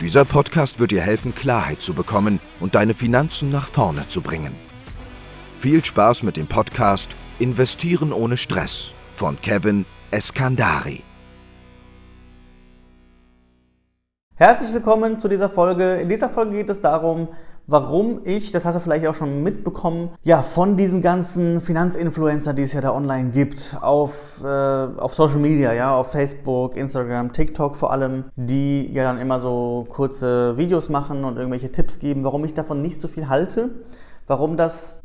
Dieser Podcast wird dir helfen, Klarheit zu bekommen und deine Finanzen nach vorne zu bringen. Viel Spaß mit dem Podcast Investieren ohne Stress von Kevin Eskandari. Herzlich willkommen zu dieser Folge. In dieser Folge geht es darum, warum ich, das hast du vielleicht auch schon mitbekommen, ja, von diesen ganzen Finanzinfluencer, die es ja da online gibt, auf, äh, auf Social Media, ja, auf Facebook, Instagram, TikTok vor allem, die ja dann immer so kurze Videos machen und irgendwelche Tipps geben, warum ich davon nicht so viel halte, warum das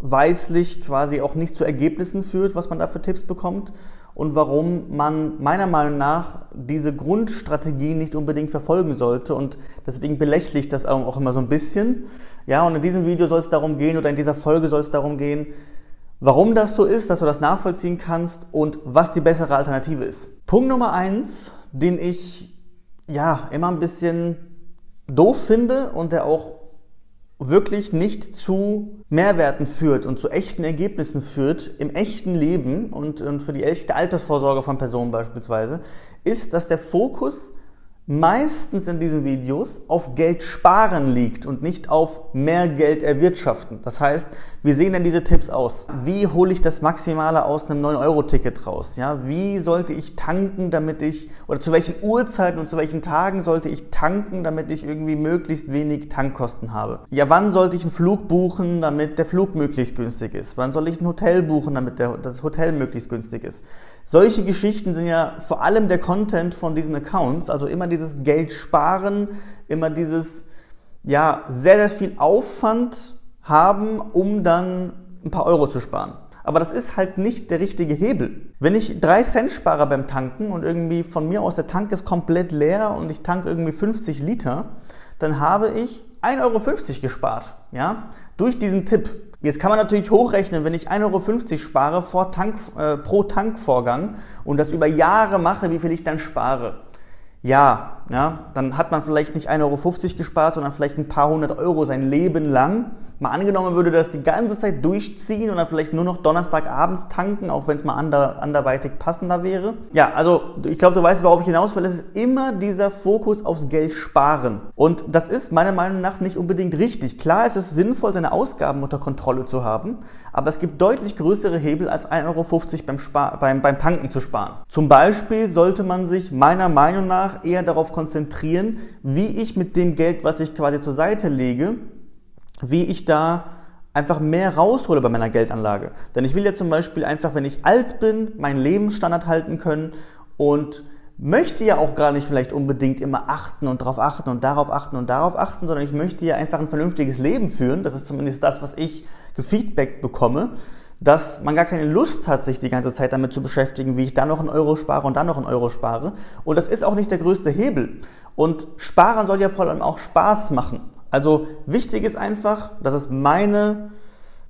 nachweislich quasi auch nicht zu Ergebnissen führt, was man da für Tipps bekommt und warum man meiner Meinung nach diese Grundstrategie nicht unbedingt verfolgen sollte. Und deswegen belächle das auch immer so ein bisschen. Ja, und in diesem Video soll es darum gehen oder in dieser Folge soll es darum gehen, warum das so ist, dass du das nachvollziehen kannst und was die bessere Alternative ist. Punkt Nummer eins, den ich ja immer ein bisschen doof finde und der auch wirklich nicht zu Mehrwerten führt und zu echten Ergebnissen führt im echten Leben und, und für die echte Altersvorsorge von Personen beispielsweise, ist, dass der Fokus meistens in diesen Videos auf Geld sparen liegt und nicht auf mehr Geld erwirtschaften. Das heißt, wie sehen denn diese Tipps aus? Wie hole ich das Maximale aus einem 9-Euro-Ticket raus? Ja, wie sollte ich tanken, damit ich, oder zu welchen Uhrzeiten und zu welchen Tagen sollte ich tanken, damit ich irgendwie möglichst wenig Tankkosten habe? Ja, wann sollte ich einen Flug buchen, damit der Flug möglichst günstig ist? Wann soll ich ein Hotel buchen, damit der, das Hotel möglichst günstig ist? Solche Geschichten sind ja vor allem der Content von diesen Accounts, also immer dieses Geld sparen, immer dieses, ja, sehr, sehr viel Aufwand haben, um dann ein paar Euro zu sparen. Aber das ist halt nicht der richtige Hebel. Wenn ich drei Cent spare beim Tanken und irgendwie von mir aus der Tank ist komplett leer und ich tanke irgendwie 50 Liter, dann habe ich 1,50 Euro gespart, ja, durch diesen Tipp. Jetzt kann man natürlich hochrechnen, wenn ich 1,50 Euro spare vor Tank, äh, pro Tankvorgang und das über Jahre mache, wie viel ich dann spare. Ja, ja, dann hat man vielleicht nicht 1,50 Euro gespart, sondern vielleicht ein paar hundert Euro sein Leben lang mal angenommen würde das die ganze Zeit durchziehen und dann vielleicht nur noch Donnerstagabends tanken, auch wenn es mal ander, anderweitig passender wäre. Ja, also ich glaube, du weißt, worauf ich hinaus will. Es ist immer dieser Fokus aufs Geld sparen. Und das ist meiner Meinung nach nicht unbedingt richtig. Klar ist es sinnvoll, seine Ausgaben unter Kontrolle zu haben, aber es gibt deutlich größere Hebel als 1,50 Euro beim, beim, beim Tanken zu sparen. Zum Beispiel sollte man sich meiner Meinung nach eher darauf konzentrieren, wie ich mit dem Geld, was ich quasi zur Seite lege, wie ich da einfach mehr raushole bei meiner Geldanlage. Denn ich will ja zum Beispiel einfach, wenn ich alt bin, meinen Lebensstandard halten können und möchte ja auch gar nicht vielleicht unbedingt immer achten und darauf achten und darauf achten und darauf achten, sondern ich möchte ja einfach ein vernünftiges Leben führen. Das ist zumindest das, was ich gefeedback bekomme, dass man gar keine Lust hat, sich die ganze Zeit damit zu beschäftigen, wie ich da noch einen Euro spare und da noch einen Euro spare. Und das ist auch nicht der größte Hebel. Und Sparen soll ja vor allem auch Spaß machen. Also wichtig ist einfach, das ist meine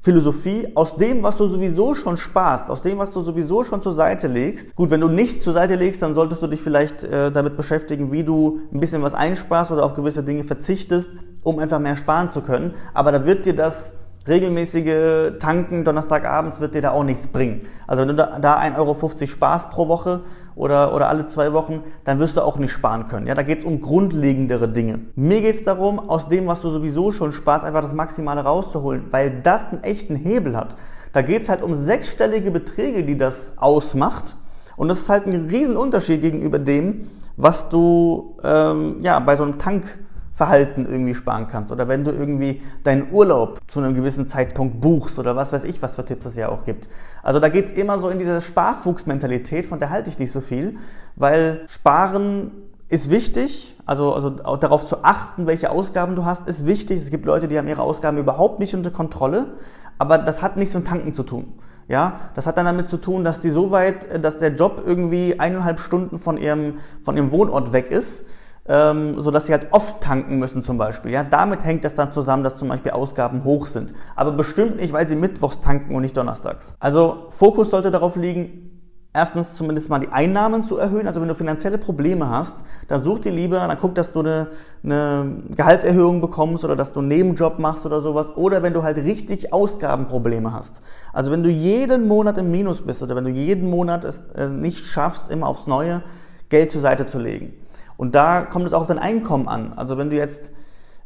Philosophie, aus dem, was du sowieso schon sparst, aus dem, was du sowieso schon zur Seite legst. Gut, wenn du nichts zur Seite legst, dann solltest du dich vielleicht äh, damit beschäftigen, wie du ein bisschen was einsparst oder auf gewisse Dinge verzichtest, um einfach mehr sparen zu können. Aber da wird dir das regelmäßige Tanken Donnerstagabends wird dir da auch nichts bringen. Also wenn du da, da 1,50 Euro sparst pro Woche oder, oder alle zwei Wochen, dann wirst du auch nicht sparen können. Ja, da geht es um grundlegendere Dinge. Mir geht es darum, aus dem, was du sowieso schon sparst, einfach das Maximale rauszuholen, weil das einen echten Hebel hat. Da geht es halt um sechsstellige Beträge, die das ausmacht. Und das ist halt ein Riesenunterschied gegenüber dem, was du ähm, ja, bei so einem Tank Verhalten irgendwie sparen kannst oder wenn du irgendwie deinen Urlaub zu einem gewissen Zeitpunkt buchst oder was weiß ich, was für Tipps es ja auch gibt. Also da geht es immer so in diese Sparfuchsmentalität, von der halte ich nicht so viel, weil Sparen ist wichtig, also, also auch darauf zu achten, welche Ausgaben du hast, ist wichtig. Es gibt Leute, die haben ihre Ausgaben überhaupt nicht unter Kontrolle, aber das hat nichts mit Tanken zu tun. Ja, das hat dann damit zu tun, dass die so weit, dass der Job irgendwie eineinhalb Stunden von ihrem, von ihrem Wohnort weg ist, ähm, sodass sie halt oft tanken müssen zum Beispiel. Ja, damit hängt das dann zusammen, dass zum Beispiel Ausgaben hoch sind. Aber bestimmt nicht, weil sie mittwochs tanken und nicht donnerstags. Also Fokus sollte darauf liegen, erstens zumindest mal die Einnahmen zu erhöhen. Also wenn du finanzielle Probleme hast, dann such dir lieber, dann guck, dass du eine, eine Gehaltserhöhung bekommst oder dass du einen Nebenjob machst oder sowas. Oder wenn du halt richtig Ausgabenprobleme hast. Also wenn du jeden Monat im Minus bist oder wenn du jeden Monat es äh, nicht schaffst, immer aufs Neue Geld zur Seite zu legen. Und da kommt es auch auf dein Einkommen an. Also wenn du jetzt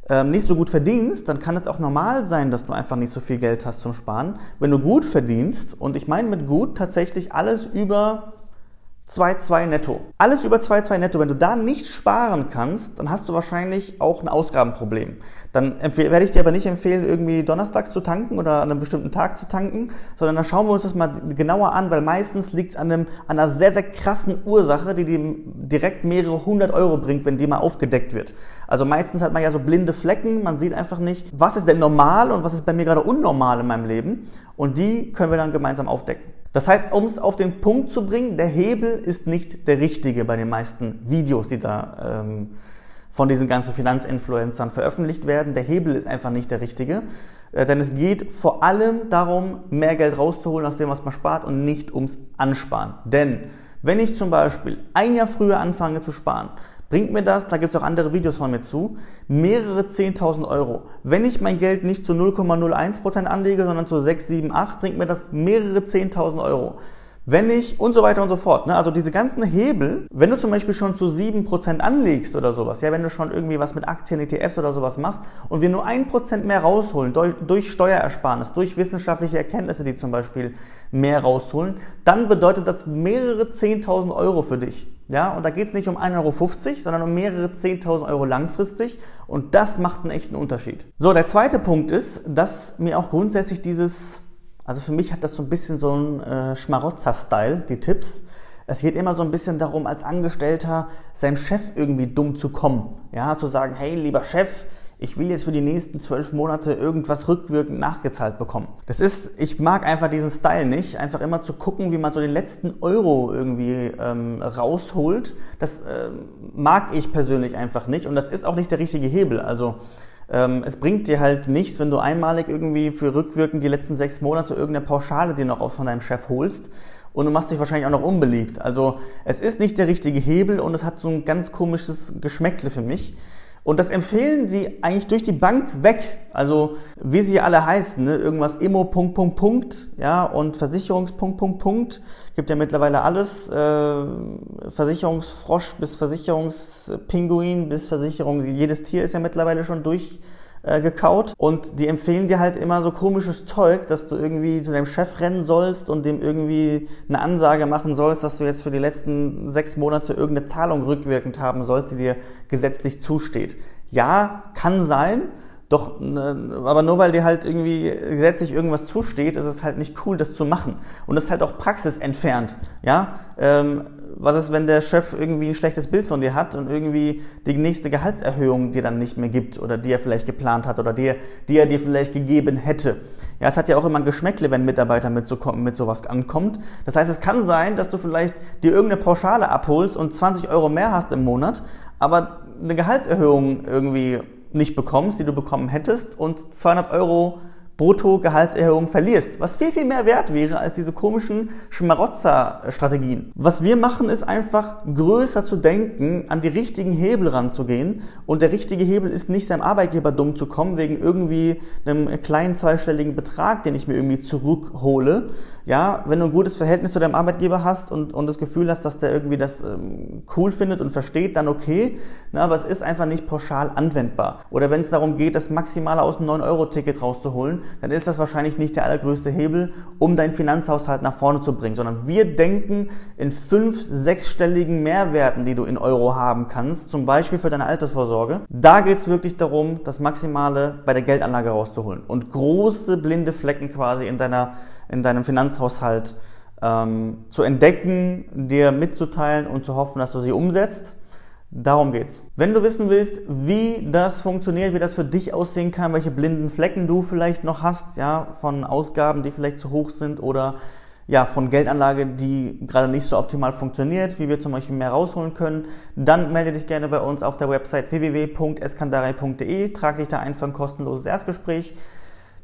ähm, nicht so gut verdienst, dann kann es auch normal sein, dass du einfach nicht so viel Geld hast zum Sparen. Wenn du gut verdienst, und ich meine mit gut tatsächlich alles über 2,2 netto. Alles über 2,2 netto. Wenn du da nicht sparen kannst, dann hast du wahrscheinlich auch ein Ausgabenproblem. Dann werde ich dir aber nicht empfehlen, irgendwie donnerstags zu tanken oder an einem bestimmten Tag zu tanken, sondern dann schauen wir uns das mal genauer an, weil meistens liegt es an, an einer sehr, sehr krassen Ursache, die dir direkt mehrere hundert Euro bringt, wenn die mal aufgedeckt wird. Also meistens hat man ja so blinde Flecken, man sieht einfach nicht, was ist denn normal und was ist bei mir gerade unnormal in meinem Leben. Und die können wir dann gemeinsam aufdecken. Das heißt, um es auf den Punkt zu bringen, der Hebel ist nicht der richtige bei den meisten Videos, die da ähm, von diesen ganzen Finanzinfluencern veröffentlicht werden. Der Hebel ist einfach nicht der richtige, äh, denn es geht vor allem darum, mehr Geld rauszuholen aus dem, was man spart und nicht ums Ansparen. Denn wenn ich zum Beispiel ein Jahr früher anfange zu sparen, bringt mir das, da gibt es auch andere Videos von mir zu, mehrere 10.000 Euro. Wenn ich mein Geld nicht zu 0,01% anlege, sondern zu 6, 7, 8, bringt mir das mehrere 10.000 Euro. Wenn ich und so weiter und so fort. Ne? Also diese ganzen Hebel, wenn du zum Beispiel schon zu 7% anlegst oder sowas, ja, wenn du schon irgendwie was mit Aktien, ETFs oder sowas machst und wir nur 1% mehr rausholen, durch, durch Steuerersparnis, durch wissenschaftliche Erkenntnisse, die zum Beispiel mehr rausholen, dann bedeutet das mehrere 10.000 Euro für dich. Ja, und da geht es nicht um 1,50 Euro, sondern um mehrere 10.000 Euro langfristig. Und das macht einen echten Unterschied. So, der zweite Punkt ist, dass mir auch grundsätzlich dieses also für mich hat das so ein bisschen so ein äh, Schmarotzer-Style, die Tipps. Es geht immer so ein bisschen darum, als Angestellter seinem Chef irgendwie dumm zu kommen. Ja, zu sagen, hey, lieber Chef, ich will jetzt für die nächsten zwölf Monate irgendwas rückwirkend nachgezahlt bekommen. Das ist, ich mag einfach diesen Style nicht, einfach immer zu gucken, wie man so den letzten Euro irgendwie ähm, rausholt. Das äh, mag ich persönlich einfach nicht und das ist auch nicht der richtige Hebel. Also ähm, es bringt dir halt nichts, wenn du einmalig irgendwie für rückwirkend die letzten sechs Monate irgendeine Pauschale dir noch von deinem Chef holst und du machst dich wahrscheinlich auch noch unbeliebt. Also es ist nicht der richtige Hebel und es hat so ein ganz komisches Geschmäckle für mich. Und das empfehlen sie eigentlich durch die Bank weg. Also wie sie alle heißen, ne? irgendwas Immo Punkt Punkt Punkt, ja und Versicherungspunkt Punkt Punkt gibt ja mittlerweile alles, äh, Versicherungsfrosch bis Versicherungspinguin bis Versicherung, jedes Tier ist ja mittlerweile schon durch äh, gekaut. Und die empfehlen dir halt immer so komisches Zeug, dass du irgendwie zu deinem Chef rennen sollst und dem irgendwie eine Ansage machen sollst, dass du jetzt für die letzten sechs Monate irgendeine Zahlung rückwirkend haben sollst, die dir gesetzlich zusteht. Ja, kann sein. Doch, aber nur weil dir halt irgendwie gesetzlich irgendwas zusteht, ist es halt nicht cool, das zu machen. Und das ist halt auch praxisentfernt. Ja, ähm, was ist, wenn der Chef irgendwie ein schlechtes Bild von dir hat und irgendwie die nächste Gehaltserhöhung dir dann nicht mehr gibt oder die er vielleicht geplant hat oder die, die er dir vielleicht gegeben hätte? Ja, es hat ja auch immer ein Geschmäckle, wenn ein Mitarbeiter mit, so, mit sowas ankommt. Das heißt, es kann sein, dass du vielleicht dir irgendeine Pauschale abholst und 20 Euro mehr hast im Monat, aber eine Gehaltserhöhung irgendwie nicht bekommst, die du bekommen hättest und 200 Euro Brutto-Gehaltserhöhung verlierst, was viel, viel mehr wert wäre als diese komischen Schmarotzer-Strategien. Was wir machen, ist einfach größer zu denken, an die richtigen Hebel ranzugehen und der richtige Hebel ist nicht seinem Arbeitgeber dumm zu kommen wegen irgendwie einem kleinen zweistelligen Betrag, den ich mir irgendwie zurückhole, ja, wenn du ein gutes Verhältnis zu deinem Arbeitgeber hast und, und das Gefühl hast, dass der irgendwie das ähm, cool findet und versteht, dann okay. Na, aber es ist einfach nicht pauschal anwendbar. Oder wenn es darum geht, das Maximale aus dem 9-Euro-Ticket rauszuholen, dann ist das wahrscheinlich nicht der allergrößte Hebel, um deinen Finanzhaushalt nach vorne zu bringen, sondern wir denken in fünf, sechsstelligen Mehrwerten, die du in Euro haben kannst, zum Beispiel für deine Altersvorsorge. Da geht es wirklich darum, das Maximale bei der Geldanlage rauszuholen und große blinde Flecken quasi in deiner in deinem Finanzhaushalt ähm, zu entdecken, dir mitzuteilen und zu hoffen, dass du sie umsetzt. Darum geht's. Wenn du wissen willst, wie das funktioniert, wie das für dich aussehen kann, welche blinden Flecken du vielleicht noch hast, ja, von Ausgaben, die vielleicht zu hoch sind oder ja, von Geldanlage, die gerade nicht so optimal funktioniert, wie wir zum Beispiel mehr rausholen können, dann melde dich gerne bei uns auf der Website www.eskandari.de, trage dich da ein für ein kostenloses Erstgespräch.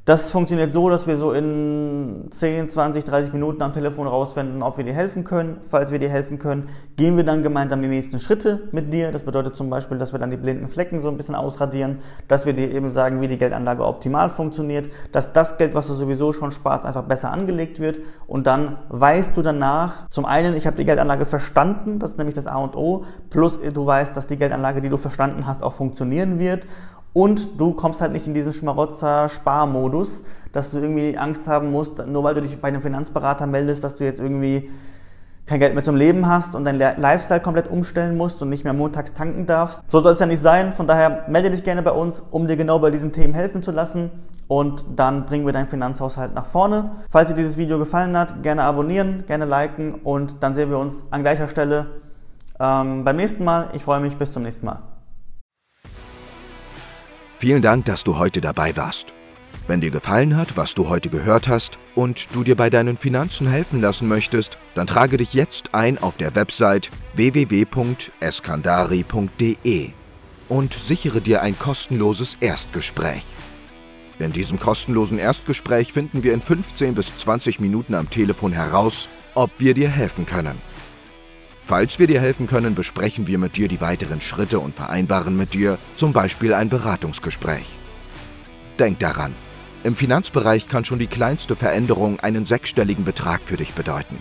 Das funktioniert so, dass wir so in 10, 20, 30 Minuten am Telefon rausfinden, ob wir dir helfen können. Falls wir dir helfen können, gehen wir dann gemeinsam die nächsten Schritte mit dir. Das bedeutet zum Beispiel, dass wir dann die blinden Flecken so ein bisschen ausradieren, dass wir dir eben sagen, wie die Geldanlage optimal funktioniert, dass das Geld, was du sowieso schon sparst, einfach besser angelegt wird und dann weißt du danach, zum einen, ich habe die Geldanlage verstanden, das ist nämlich das A und O, plus du weißt, dass die Geldanlage, die du verstanden hast, auch funktionieren wird und du kommst halt nicht in diesen Schmarotzer-Sparmodus, dass du irgendwie Angst haben musst, nur weil du dich bei einem Finanzberater meldest, dass du jetzt irgendwie kein Geld mehr zum Leben hast und dein Lifestyle komplett umstellen musst und nicht mehr montags tanken darfst. So soll es ja nicht sein. Von daher melde dich gerne bei uns, um dir genau bei diesen Themen helfen zu lassen. Und dann bringen wir deinen Finanzhaushalt nach vorne. Falls dir dieses Video gefallen hat, gerne abonnieren, gerne liken und dann sehen wir uns an gleicher Stelle ähm, beim nächsten Mal. Ich freue mich. Bis zum nächsten Mal. Vielen Dank, dass du heute dabei warst. Wenn dir gefallen hat, was du heute gehört hast und du dir bei deinen Finanzen helfen lassen möchtest, dann trage dich jetzt ein auf der Website www.eskandari.de und sichere dir ein kostenloses Erstgespräch. In diesem kostenlosen Erstgespräch finden wir in 15 bis 20 Minuten am Telefon heraus, ob wir dir helfen können. Falls wir dir helfen können, besprechen wir mit dir die weiteren Schritte und vereinbaren mit dir zum Beispiel ein Beratungsgespräch. Denk daran, im Finanzbereich kann schon die kleinste Veränderung einen sechsstelligen Betrag für dich bedeuten.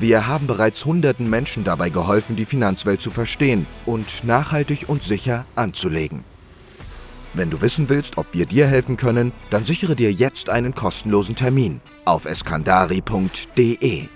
Wir haben bereits hunderten Menschen dabei geholfen, die Finanzwelt zu verstehen und nachhaltig und sicher anzulegen. Wenn du wissen willst, ob wir dir helfen können, dann sichere dir jetzt einen kostenlosen Termin auf eskandari.de.